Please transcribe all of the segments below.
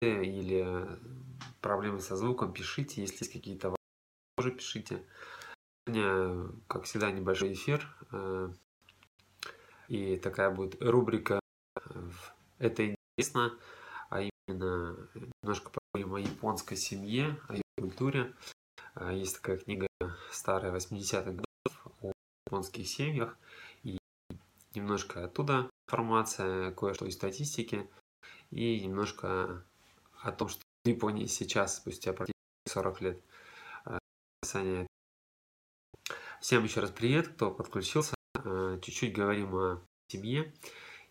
или проблемы со звуком, пишите. Если есть какие-то вопросы, тоже пишите. Сегодня, как всегда, небольшой эфир. Э, и такая будет рубрика «Это интересно», а именно немножко поговорим о японской семье, о ее культуре. Э, есть такая книга старая 80-х годов о японских семьях. И немножко оттуда информация, кое-что из статистики и немножко о том, что в Японии сейчас, спустя практически 40 лет, э, описание. Всем еще раз привет, кто подключился. Э, чуть-чуть говорим о семье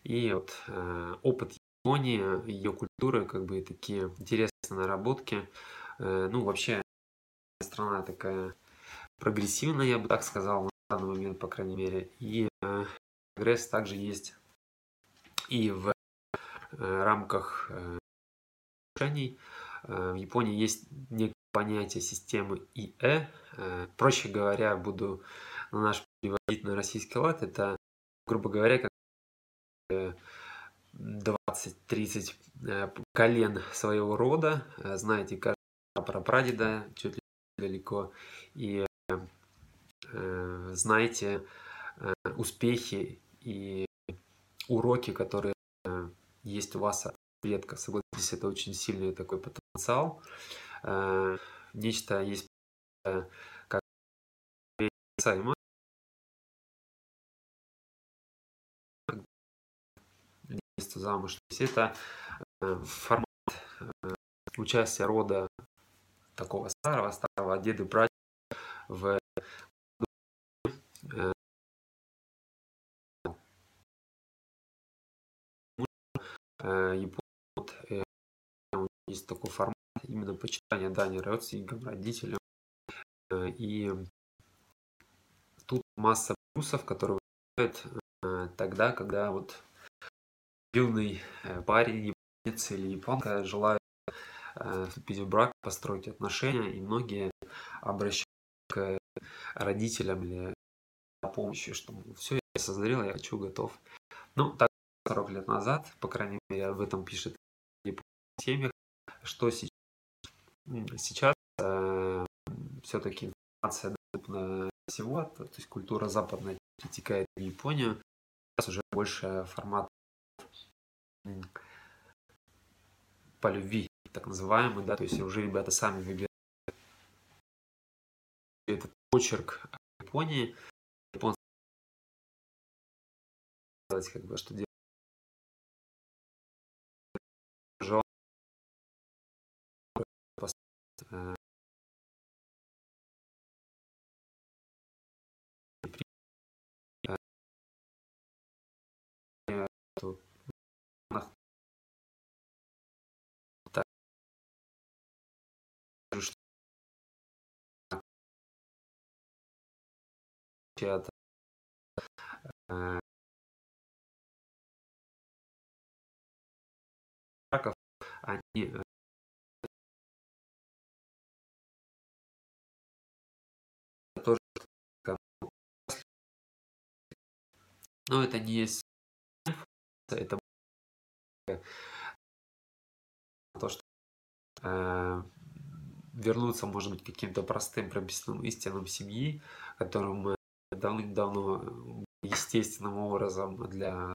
и вот э, опыт Японии, ее культуры, как бы такие интересные наработки. Ну, вообще, страна такая прогрессивная, я бы так сказал, на данный момент, по крайней мере. И прогресс также есть и в рамках решений. Э, в Японии есть некое понятие системы ИЭ. Э, проще говоря, буду на наш переводить на российский лад. Это, грубо говоря, как 20-30 э, колен своего рода. Знаете, каждый про прадеда чуть ли далеко. И знаете успехи и уроки, которые есть у вас редко, согласитесь, это очень сильный такой потенциал. Э, нечто есть э, как Сайма, замуж. То есть это э, формат участия рода такого старого, старого деда братья в Японии есть такой формат именно почитания дани родственникам, родителям. Э, и тут масса плюсов, которые возникают э, тогда, когда вот юный э, парень, японец или японка желают вступить в брак, построить отношения, и многие обращаются к родителям или за помощью, что все, я созрел, я хочу, готов. Ну, так 40 лет назад, по крайней мере, об этом пишет семьях, что сейчас? Сейчас э, все-таки информация доступна всего, то, то есть культура западная перетекает в Японию. Сейчас уже больше формат по любви, так называемый, да, то есть уже ребята сами выбирают этот почерк Японии, японцы как бы, что делать театр раков, они но это не есть это то, что э, вернуться, может быть, каким-то простым прописным истинам семьи, которым давным-давно естественным образом для